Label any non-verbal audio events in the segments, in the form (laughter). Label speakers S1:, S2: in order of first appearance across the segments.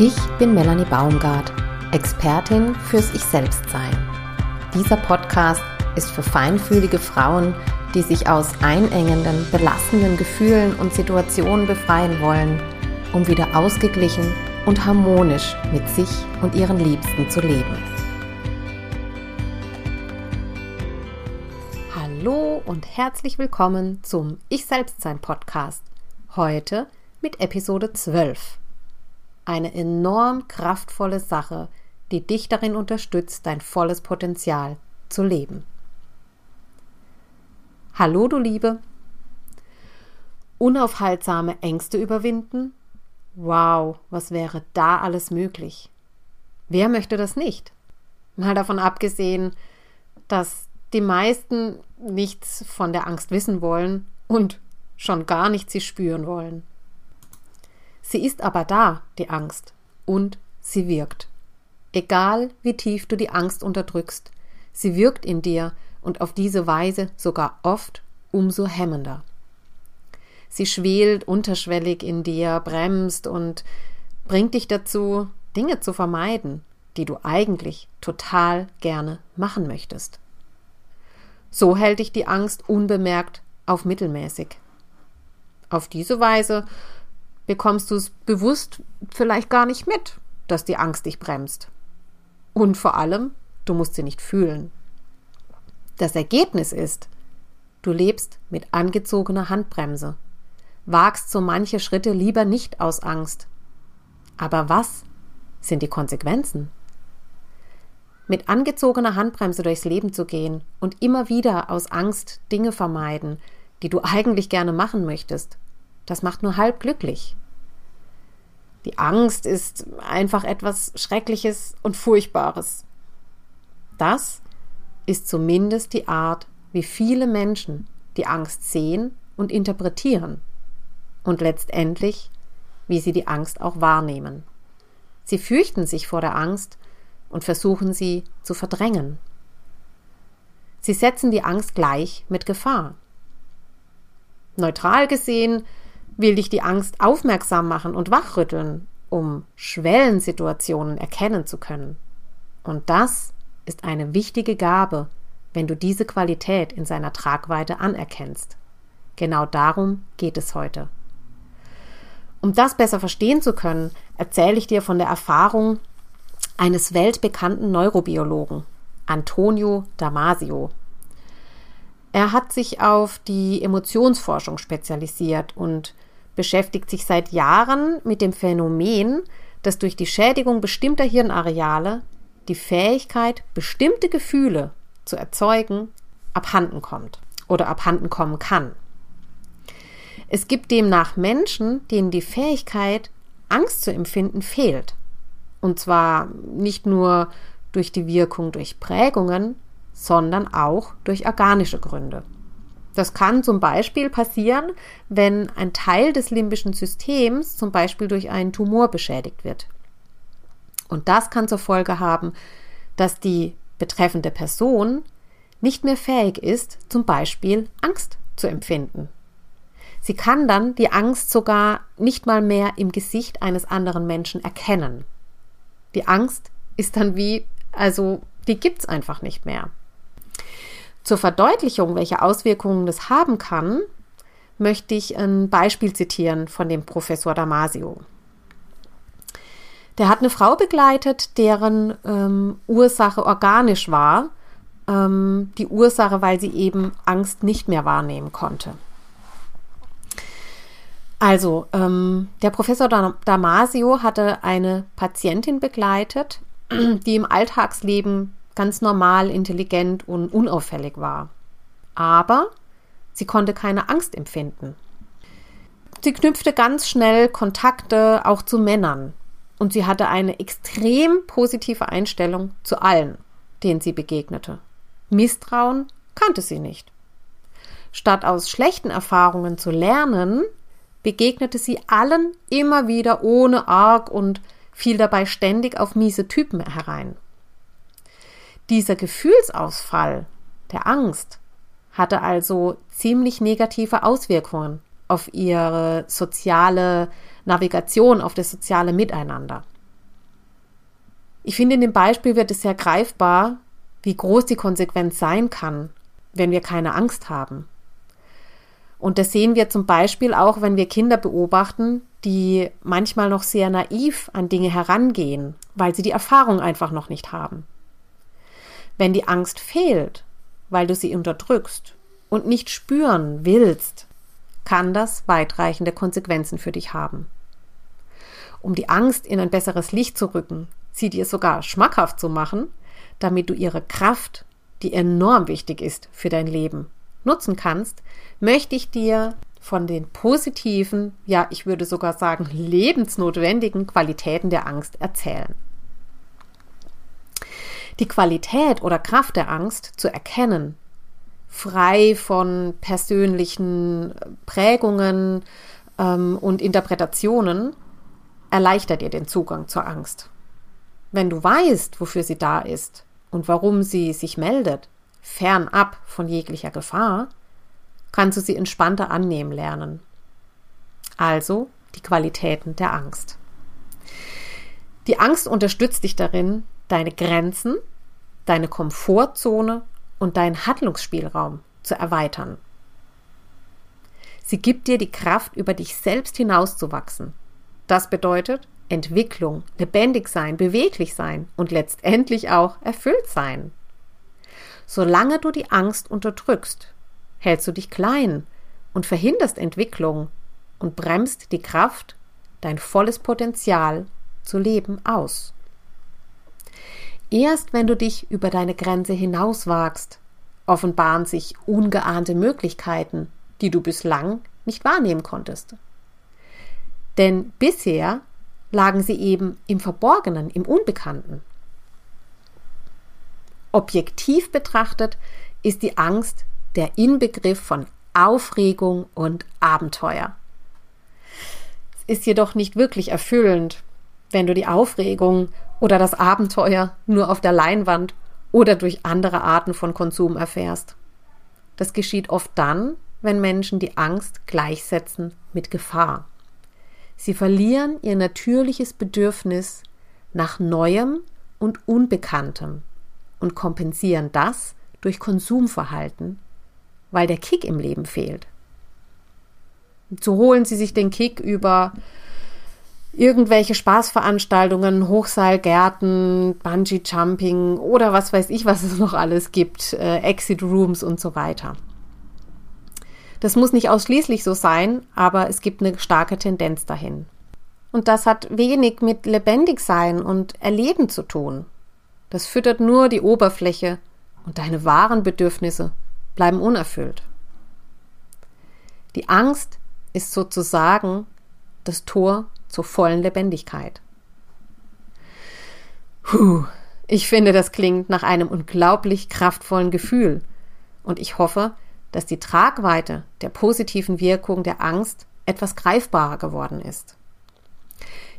S1: Ich bin Melanie Baumgart, Expertin fürs Ich Selbstsein. Dieser Podcast ist für feinfühlige Frauen, die sich aus einengenden, belastenden Gefühlen und Situationen befreien wollen, um wieder ausgeglichen und harmonisch mit sich und ihren Liebsten zu leben. Hallo und herzlich willkommen zum Ich Selbstsein Podcast. Heute mit Episode 12 eine enorm kraftvolle Sache, die dich darin unterstützt, dein volles Potenzial zu leben. Hallo, du Liebe. Unaufhaltsame Ängste überwinden? Wow, was wäre da alles möglich? Wer möchte das nicht? Mal davon abgesehen, dass die meisten nichts von der Angst wissen wollen und schon gar nicht sie spüren wollen. Sie ist aber da, die Angst, und sie wirkt. Egal wie tief du die Angst unterdrückst, sie wirkt in dir und auf diese Weise sogar oft umso hemmender. Sie schwelt unterschwellig in dir, bremst und bringt dich dazu, Dinge zu vermeiden, die du eigentlich total gerne machen möchtest. So hält dich die Angst unbemerkt auf mittelmäßig. Auf diese Weise bekommst du es bewusst vielleicht gar nicht mit, dass die Angst dich bremst. Und vor allem, du musst sie nicht fühlen. Das Ergebnis ist, du lebst mit angezogener Handbremse, wagst so manche Schritte lieber nicht aus Angst. Aber was sind die Konsequenzen? Mit angezogener Handbremse durchs Leben zu gehen und immer wieder aus Angst Dinge vermeiden, die du (laughs) eigentlich gerne machen möchtest, das macht nur halb glücklich. Die Angst ist einfach etwas Schreckliches und Furchtbares. Das ist zumindest die Art, wie viele Menschen die Angst sehen und interpretieren und letztendlich, wie sie die Angst auch wahrnehmen. Sie fürchten sich vor der Angst und versuchen sie zu verdrängen. Sie setzen die Angst gleich mit Gefahr. Neutral gesehen will dich die Angst aufmerksam machen und wachrütteln, um Schwellensituationen erkennen zu können. Und das ist eine wichtige Gabe, wenn du diese Qualität in seiner Tragweite anerkennst. Genau darum geht es heute. Um das besser verstehen zu können, erzähle ich dir von der Erfahrung eines weltbekannten Neurobiologen, Antonio Damasio. Er hat sich auf die Emotionsforschung spezialisiert und beschäftigt sich seit Jahren mit dem Phänomen, dass durch die Schädigung bestimmter Hirnareale die Fähigkeit, bestimmte Gefühle zu erzeugen, abhanden kommt oder abhanden kommen kann. Es gibt demnach Menschen, denen die Fähigkeit, Angst zu empfinden, fehlt. Und zwar nicht nur durch die Wirkung durch Prägungen, sondern auch durch organische Gründe. Das kann zum Beispiel passieren, wenn ein Teil des limbischen Systems zum Beispiel durch einen Tumor beschädigt wird. Und das kann zur Folge haben, dass die betreffende Person nicht mehr fähig ist, zum Beispiel Angst zu empfinden. Sie kann dann die Angst sogar nicht mal mehr im Gesicht eines anderen Menschen erkennen. Die Angst ist dann wie, also die gibt's einfach nicht mehr. Zur Verdeutlichung, welche Auswirkungen das haben kann, möchte ich ein Beispiel zitieren von dem Professor Damasio. Der hat eine Frau begleitet, deren ähm, Ursache organisch war. Ähm, die Ursache, weil sie eben Angst nicht mehr wahrnehmen konnte. Also, ähm, der Professor Damasio hatte eine Patientin begleitet, die im Alltagsleben ganz normal, intelligent und unauffällig war. Aber sie konnte keine Angst empfinden. Sie knüpfte ganz schnell Kontakte auch zu Männern und sie hatte eine extrem positive Einstellung zu allen, denen sie begegnete. Misstrauen kannte sie nicht. Statt aus schlechten Erfahrungen zu lernen, begegnete sie allen immer wieder ohne Arg und fiel dabei ständig auf miese Typen herein. Dieser Gefühlsausfall der Angst hatte also ziemlich negative Auswirkungen auf ihre soziale Navigation, auf das soziale Miteinander. Ich finde, in dem Beispiel wird es sehr greifbar, wie groß die Konsequenz sein kann, wenn wir keine Angst haben. Und das sehen wir zum Beispiel auch, wenn wir Kinder beobachten, die manchmal noch sehr naiv an Dinge herangehen, weil sie die Erfahrung einfach noch nicht haben. Wenn die Angst fehlt, weil du sie unterdrückst und nicht spüren willst, kann das weitreichende Konsequenzen für dich haben. Um die Angst in ein besseres Licht zu rücken, sie dir sogar schmackhaft zu machen, damit du ihre Kraft, die enorm wichtig ist für dein Leben, nutzen kannst, möchte ich dir von den positiven, ja, ich würde sogar sagen, lebensnotwendigen Qualitäten der Angst erzählen. Die Qualität oder Kraft der Angst zu erkennen, frei von persönlichen Prägungen ähm, und Interpretationen, erleichtert dir den Zugang zur Angst. Wenn du weißt, wofür sie da ist und warum sie sich meldet, fernab von jeglicher Gefahr, kannst du sie entspannter annehmen lernen. Also die Qualitäten der Angst. Die Angst unterstützt dich darin, deine Grenzen, deine Komfortzone und deinen Handlungsspielraum zu erweitern. Sie gibt dir die Kraft, über dich selbst hinauszuwachsen. Das bedeutet Entwicklung, lebendig sein, beweglich sein und letztendlich auch erfüllt sein. Solange du die Angst unterdrückst, hältst du dich klein und verhinderst Entwicklung und bremst die Kraft, dein volles Potenzial zu leben aus. Erst wenn du dich über deine Grenze hinauswagst, offenbaren sich ungeahnte Möglichkeiten, die du bislang nicht wahrnehmen konntest. Denn bisher lagen sie eben im Verborgenen, im Unbekannten. Objektiv betrachtet ist die Angst der Inbegriff von Aufregung und Abenteuer. Es ist jedoch nicht wirklich erfüllend, wenn du die Aufregung oder das Abenteuer nur auf der Leinwand oder durch andere Arten von Konsum erfährst. Das geschieht oft dann, wenn Menschen die Angst gleichsetzen mit Gefahr. Sie verlieren ihr natürliches Bedürfnis nach Neuem und Unbekanntem und kompensieren das durch Konsumverhalten, weil der Kick im Leben fehlt. So holen sie sich den Kick über irgendwelche Spaßveranstaltungen, Hochseilgärten, Bungee Jumping oder was weiß ich, was es noch alles gibt, äh, Exit Rooms und so weiter. Das muss nicht ausschließlich so sein, aber es gibt eine starke Tendenz dahin. Und das hat wenig mit lebendig sein und erleben zu tun. Das füttert nur die Oberfläche und deine wahren Bedürfnisse bleiben unerfüllt. Die Angst ist sozusagen das Tor zur vollen Lebendigkeit. Puh, ich finde, das klingt nach einem unglaublich kraftvollen Gefühl. Und ich hoffe, dass die Tragweite der positiven Wirkung der Angst etwas greifbarer geworden ist.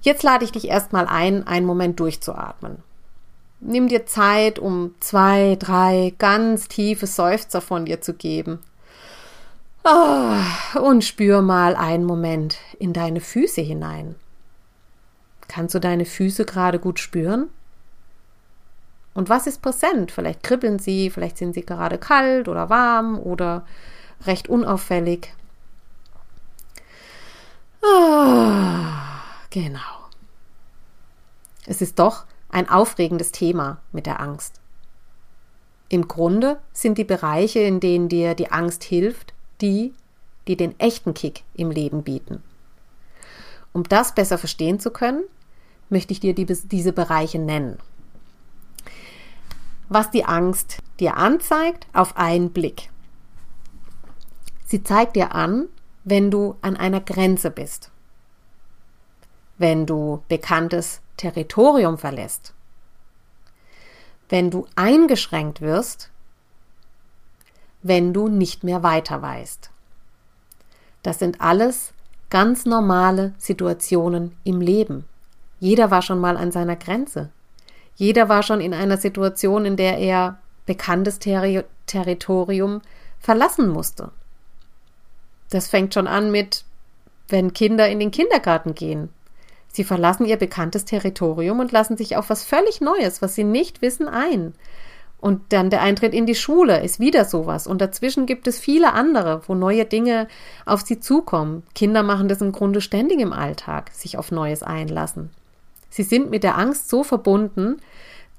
S1: Jetzt lade ich dich erstmal ein, einen Moment durchzuatmen. Nimm dir Zeit, um zwei, drei ganz tiefe Seufzer von dir zu geben. Oh, und spür mal einen Moment in deine Füße hinein. Kannst du deine Füße gerade gut spüren? Und was ist präsent? Vielleicht kribbeln sie, vielleicht sind sie gerade kalt oder warm oder recht unauffällig. Ah, genau. Es ist doch ein aufregendes Thema mit der Angst. Im Grunde sind die Bereiche, in denen dir die Angst hilft, die, die den echten Kick im Leben bieten. Um das besser verstehen zu können, möchte ich dir die, diese Bereiche nennen was die Angst dir anzeigt, auf einen Blick. Sie zeigt dir an, wenn du an einer Grenze bist, wenn du bekanntes Territorium verlässt, wenn du eingeschränkt wirst, wenn du nicht mehr weiter weißt. Das sind alles ganz normale Situationen im Leben. Jeder war schon mal an seiner Grenze. Jeder war schon in einer Situation, in der er bekanntes Terri Territorium verlassen musste. Das fängt schon an mit, wenn Kinder in den Kindergarten gehen. Sie verlassen ihr bekanntes Territorium und lassen sich auf was völlig Neues, was sie nicht wissen, ein. Und dann der Eintritt in die Schule ist wieder sowas. Und dazwischen gibt es viele andere, wo neue Dinge auf sie zukommen. Kinder machen das im Grunde ständig im Alltag, sich auf Neues einlassen. Sie sind mit der Angst so verbunden,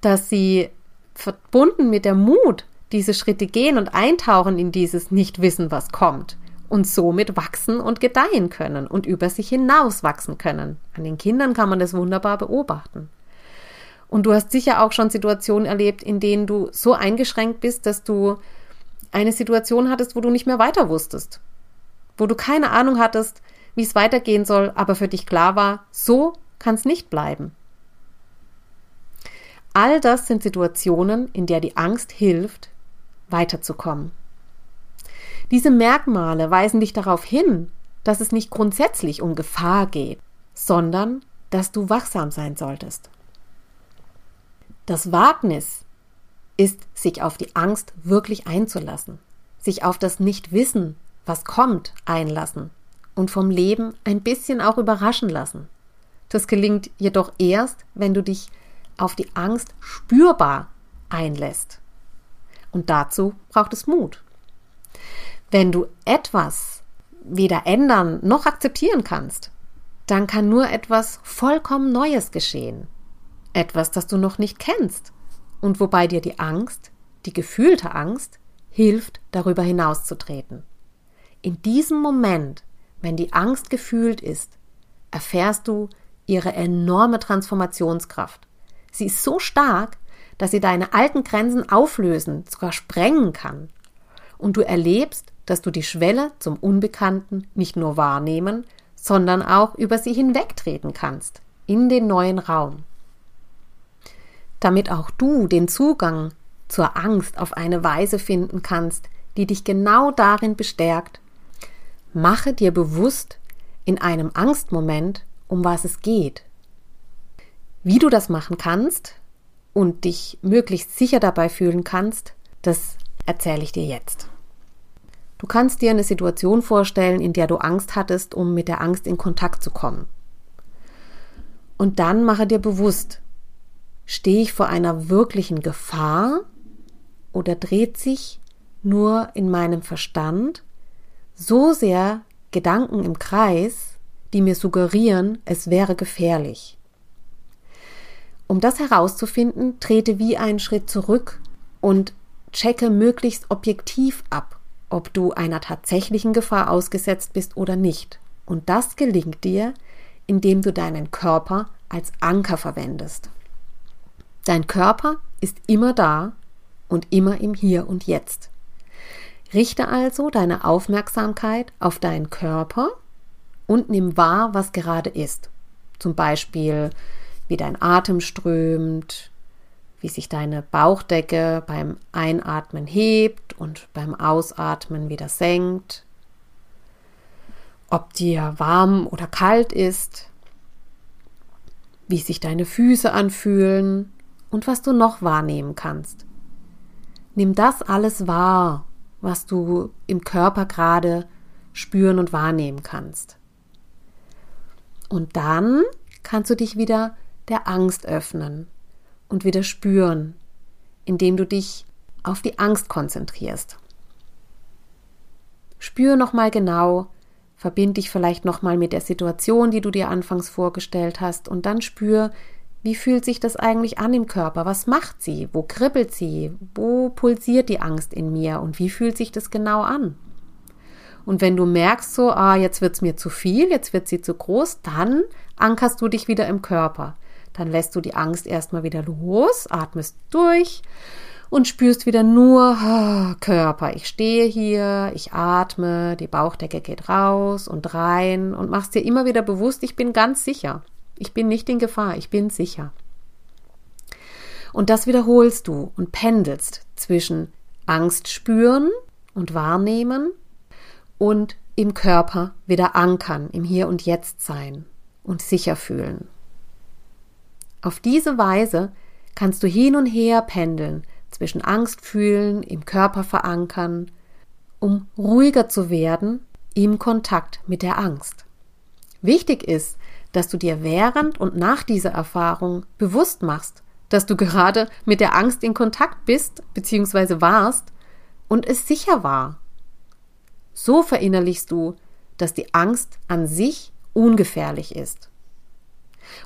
S1: dass sie verbunden mit der Mut diese Schritte gehen und eintauchen in dieses Nicht-Wissen, was kommt und somit wachsen und gedeihen können und über sich hinaus wachsen können. An den Kindern kann man das wunderbar beobachten. Und du hast sicher auch schon Situationen erlebt, in denen du so eingeschränkt bist, dass du eine Situation hattest, wo du nicht mehr weiter wusstest. Wo du keine Ahnung hattest, wie es weitergehen soll, aber für dich klar war, so kann es nicht bleiben. All das sind Situationen, in der die Angst hilft, weiterzukommen. Diese Merkmale weisen dich darauf hin, dass es nicht grundsätzlich um Gefahr geht, sondern dass du wachsam sein solltest. Das Wagnis ist, sich auf die Angst wirklich einzulassen, sich auf das Nichtwissen, was kommt, einlassen und vom Leben ein bisschen auch überraschen lassen. Das gelingt jedoch erst, wenn du dich auf die Angst spürbar einlässt. Und dazu braucht es Mut. Wenn du etwas weder ändern noch akzeptieren kannst, dann kann nur etwas vollkommen Neues geschehen etwas, das du noch nicht kennst und wobei dir die Angst, die gefühlte Angst, hilft, darüber hinauszutreten. In diesem Moment, wenn die Angst gefühlt ist, erfährst du ihre enorme Transformationskraft. Sie ist so stark, dass sie deine alten Grenzen auflösen, sogar sprengen kann. Und du erlebst, dass du die Schwelle zum Unbekannten nicht nur wahrnehmen, sondern auch über sie hinwegtreten kannst, in den neuen Raum damit auch du den Zugang zur Angst auf eine Weise finden kannst, die dich genau darin bestärkt. Mache dir bewusst in einem Angstmoment, um was es geht. Wie du das machen kannst und dich möglichst sicher dabei fühlen kannst, das erzähle ich dir jetzt. Du kannst dir eine Situation vorstellen, in der du Angst hattest, um mit der Angst in Kontakt zu kommen. Und dann mache dir bewusst, Stehe ich vor einer wirklichen Gefahr oder dreht sich nur in meinem Verstand so sehr Gedanken im Kreis, die mir suggerieren, es wäre gefährlich? Um das herauszufinden, trete wie einen Schritt zurück und checke möglichst objektiv ab, ob du einer tatsächlichen Gefahr ausgesetzt bist oder nicht. Und das gelingt dir, indem du deinen Körper als Anker verwendest. Dein Körper ist immer da und immer im Hier und Jetzt. Richte also deine Aufmerksamkeit auf deinen Körper und nimm wahr, was gerade ist. Zum Beispiel, wie dein Atem strömt, wie sich deine Bauchdecke beim Einatmen hebt und beim Ausatmen wieder senkt, ob dir warm oder kalt ist, wie sich deine Füße anfühlen und was du noch wahrnehmen kannst. Nimm das alles wahr, was du im Körper gerade spüren und wahrnehmen kannst. Und dann kannst du dich wieder der Angst öffnen und wieder spüren, indem du dich auf die Angst konzentrierst. Spür nochmal genau, verbind dich vielleicht nochmal mit der Situation, die du dir anfangs vorgestellt hast, und dann spür, wie fühlt sich das eigentlich an im Körper? Was macht sie? Wo kribbelt sie? Wo pulsiert die Angst in mir? Und wie fühlt sich das genau an? Und wenn du merkst, so, ah, jetzt wird's mir zu viel, jetzt wird sie zu groß, dann ankerst du dich wieder im Körper. Dann lässt du die Angst erstmal wieder los, atmest durch und spürst wieder nur oh, Körper. Ich stehe hier, ich atme, die Bauchdecke geht raus und rein und machst dir immer wieder bewusst, ich bin ganz sicher. Ich bin nicht in Gefahr, ich bin sicher. Und das wiederholst du und pendelst zwischen Angst spüren und wahrnehmen und im Körper wieder ankern, im Hier und Jetzt sein und sicher fühlen. Auf diese Weise kannst du hin und her pendeln zwischen Angst fühlen, im Körper verankern, um ruhiger zu werden im Kontakt mit der Angst. Wichtig ist, dass du dir während und nach dieser Erfahrung bewusst machst, dass du gerade mit der Angst in Kontakt bist bzw. warst und es sicher war. So verinnerlichst du, dass die Angst an sich ungefährlich ist.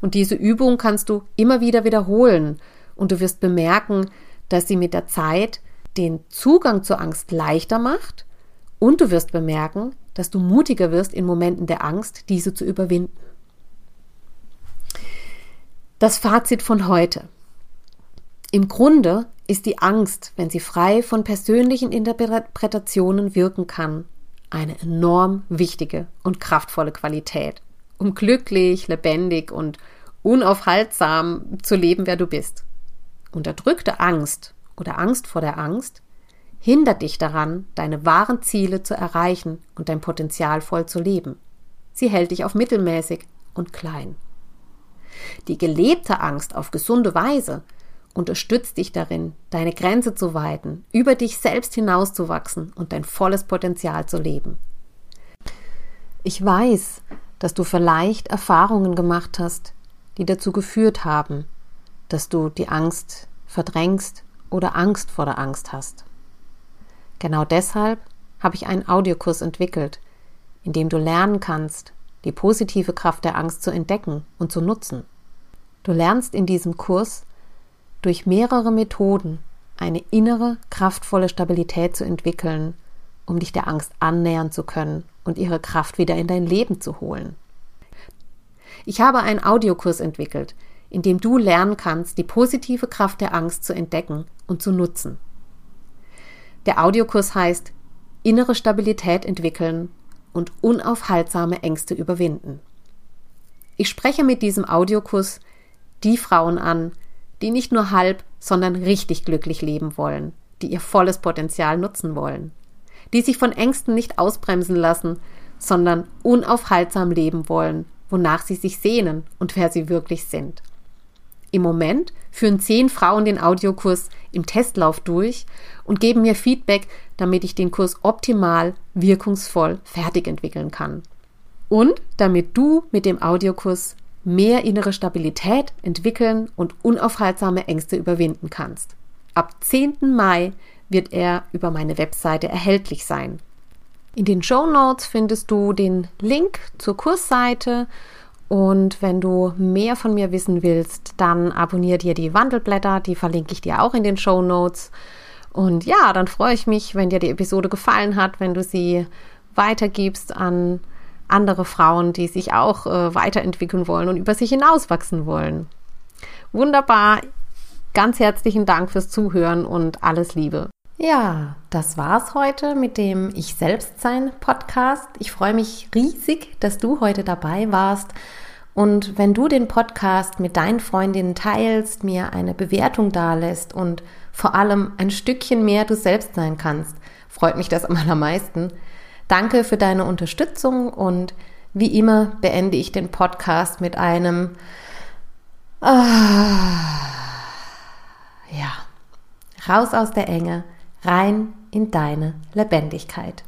S1: Und diese Übung kannst du immer wieder wiederholen und du wirst bemerken, dass sie mit der Zeit den Zugang zur Angst leichter macht und du wirst bemerken, dass du mutiger wirst in Momenten der Angst, diese zu überwinden. Das Fazit von heute. Im Grunde ist die Angst, wenn sie frei von persönlichen Interpretationen wirken kann, eine enorm wichtige und kraftvolle Qualität, um glücklich, lebendig und unaufhaltsam zu leben, wer du bist. Unterdrückte Angst oder Angst vor der Angst hindert dich daran, deine wahren Ziele zu erreichen und dein Potenzial voll zu leben. Sie hält dich auf mittelmäßig und klein. Die gelebte Angst auf gesunde Weise unterstützt dich darin, deine Grenze zu weiten, über dich selbst hinauszuwachsen und dein volles Potenzial zu leben. Ich weiß, dass du vielleicht Erfahrungen gemacht hast, die dazu geführt haben, dass du die Angst verdrängst oder Angst vor der Angst hast. Genau deshalb habe ich einen Audiokurs entwickelt, in dem du lernen kannst, die positive Kraft der Angst zu entdecken und zu nutzen. Du lernst in diesem Kurs durch mehrere Methoden eine innere, kraftvolle Stabilität zu entwickeln, um dich der Angst annähern zu können und ihre Kraft wieder in dein Leben zu holen. Ich habe einen Audiokurs entwickelt, in dem du lernen kannst, die positive Kraft der Angst zu entdecken und zu nutzen. Der Audiokurs heißt Innere Stabilität entwickeln und unaufhaltsame Ängste überwinden. Ich spreche mit diesem Audiokurs die Frauen an, die nicht nur halb, sondern richtig glücklich leben wollen, die ihr volles Potenzial nutzen wollen, die sich von Ängsten nicht ausbremsen lassen, sondern unaufhaltsam leben wollen, wonach sie sich sehnen und wer sie wirklich sind. Im Moment führen zehn Frauen den Audiokurs im Testlauf durch und geben mir Feedback, damit ich den Kurs optimal, wirkungsvoll fertig entwickeln kann. Und damit du mit dem Audiokurs mehr innere Stabilität entwickeln und unaufhaltsame Ängste überwinden kannst. Ab 10. Mai wird er über meine Webseite erhältlich sein. In den Show Notes findest du den Link zur Kursseite und wenn du mehr von mir wissen willst, dann abonniere dir die Wandelblätter, die verlinke ich dir auch in den Show Notes. Und ja, dann freue ich mich, wenn dir die Episode gefallen hat, wenn du sie weitergibst an andere Frauen, die sich auch äh, weiterentwickeln wollen und über sich hinauswachsen wollen. Wunderbar. Ganz herzlichen Dank fürs Zuhören und alles Liebe. Ja, das war's heute mit dem Ich Selbstsein Podcast. Ich freue mich riesig, dass du heute dabei warst. Und wenn du den Podcast mit deinen Freundinnen teilst, mir eine Bewertung dalässt und vor allem ein Stückchen mehr du selbst sein kannst, freut mich das am allermeisten. Danke für deine Unterstützung und wie immer beende ich den Podcast mit einem ah, ja, raus aus der Enge, rein in deine Lebendigkeit.